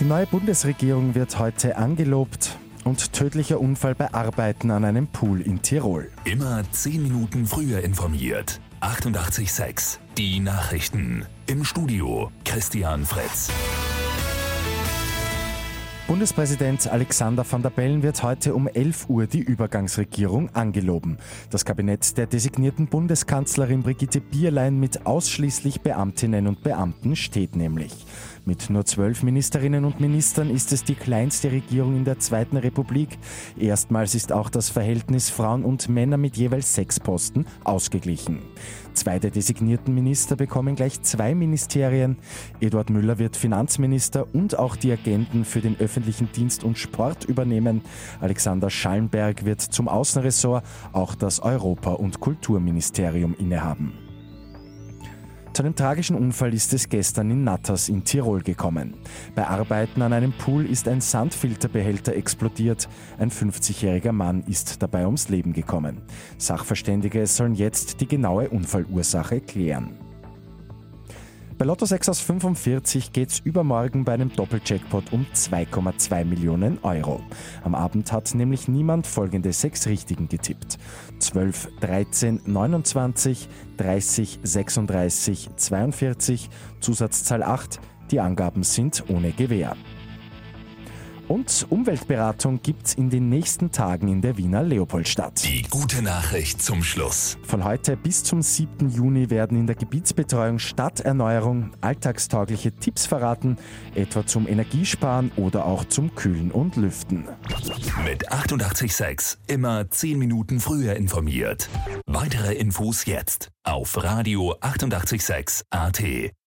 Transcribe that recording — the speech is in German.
Die neue Bundesregierung wird heute angelobt und tödlicher Unfall bei Arbeiten an einem Pool in Tirol. Immer 10 Minuten früher informiert. 88.6 Die Nachrichten. Im Studio Christian Fritz. Bundespräsident Alexander van der Bellen wird heute um 11 Uhr die Übergangsregierung angeloben. Das Kabinett der designierten Bundeskanzlerin Brigitte Bierlein mit ausschließlich Beamtinnen und Beamten steht nämlich. Mit nur zwölf Ministerinnen und Ministern ist es die kleinste Regierung in der Zweiten Republik. Erstmals ist auch das Verhältnis Frauen und Männer mit jeweils sechs Posten ausgeglichen. Zwei der designierten Minister bekommen gleich zwei Ministerien. Eduard Müller wird Finanzminister und auch die Agenten für den öffentlichen Dienst und Sport übernehmen. Alexander Schallenberg wird zum Außenressort auch das Europa- und Kulturministerium innehaben. Zu einem tragischen Unfall ist es gestern in Natters in Tirol gekommen. Bei Arbeiten an einem Pool ist ein Sandfilterbehälter explodiert. Ein 50-jähriger Mann ist dabei ums Leben gekommen. Sachverständige sollen jetzt die genaue Unfallursache klären. Bei Lotto 6 aus 45 geht's übermorgen bei einem Doppeljackpot um 2,2 Millionen Euro. Am Abend hat nämlich niemand folgende sechs Richtigen getippt. 12, 13, 29, 30, 36, 42, Zusatzzahl 8. Die Angaben sind ohne Gewähr. Und Umweltberatung gibt's in den nächsten Tagen in der Wiener Leopoldstadt. Die gute Nachricht zum Schluss. Von heute bis zum 7. Juni werden in der Gebietsbetreuung Stadterneuerung alltagstaugliche Tipps verraten, etwa zum Energiesparen oder auch zum Kühlen und Lüften. Mit 886 immer 10 Minuten früher informiert. Weitere Infos jetzt auf Radio 886 AT.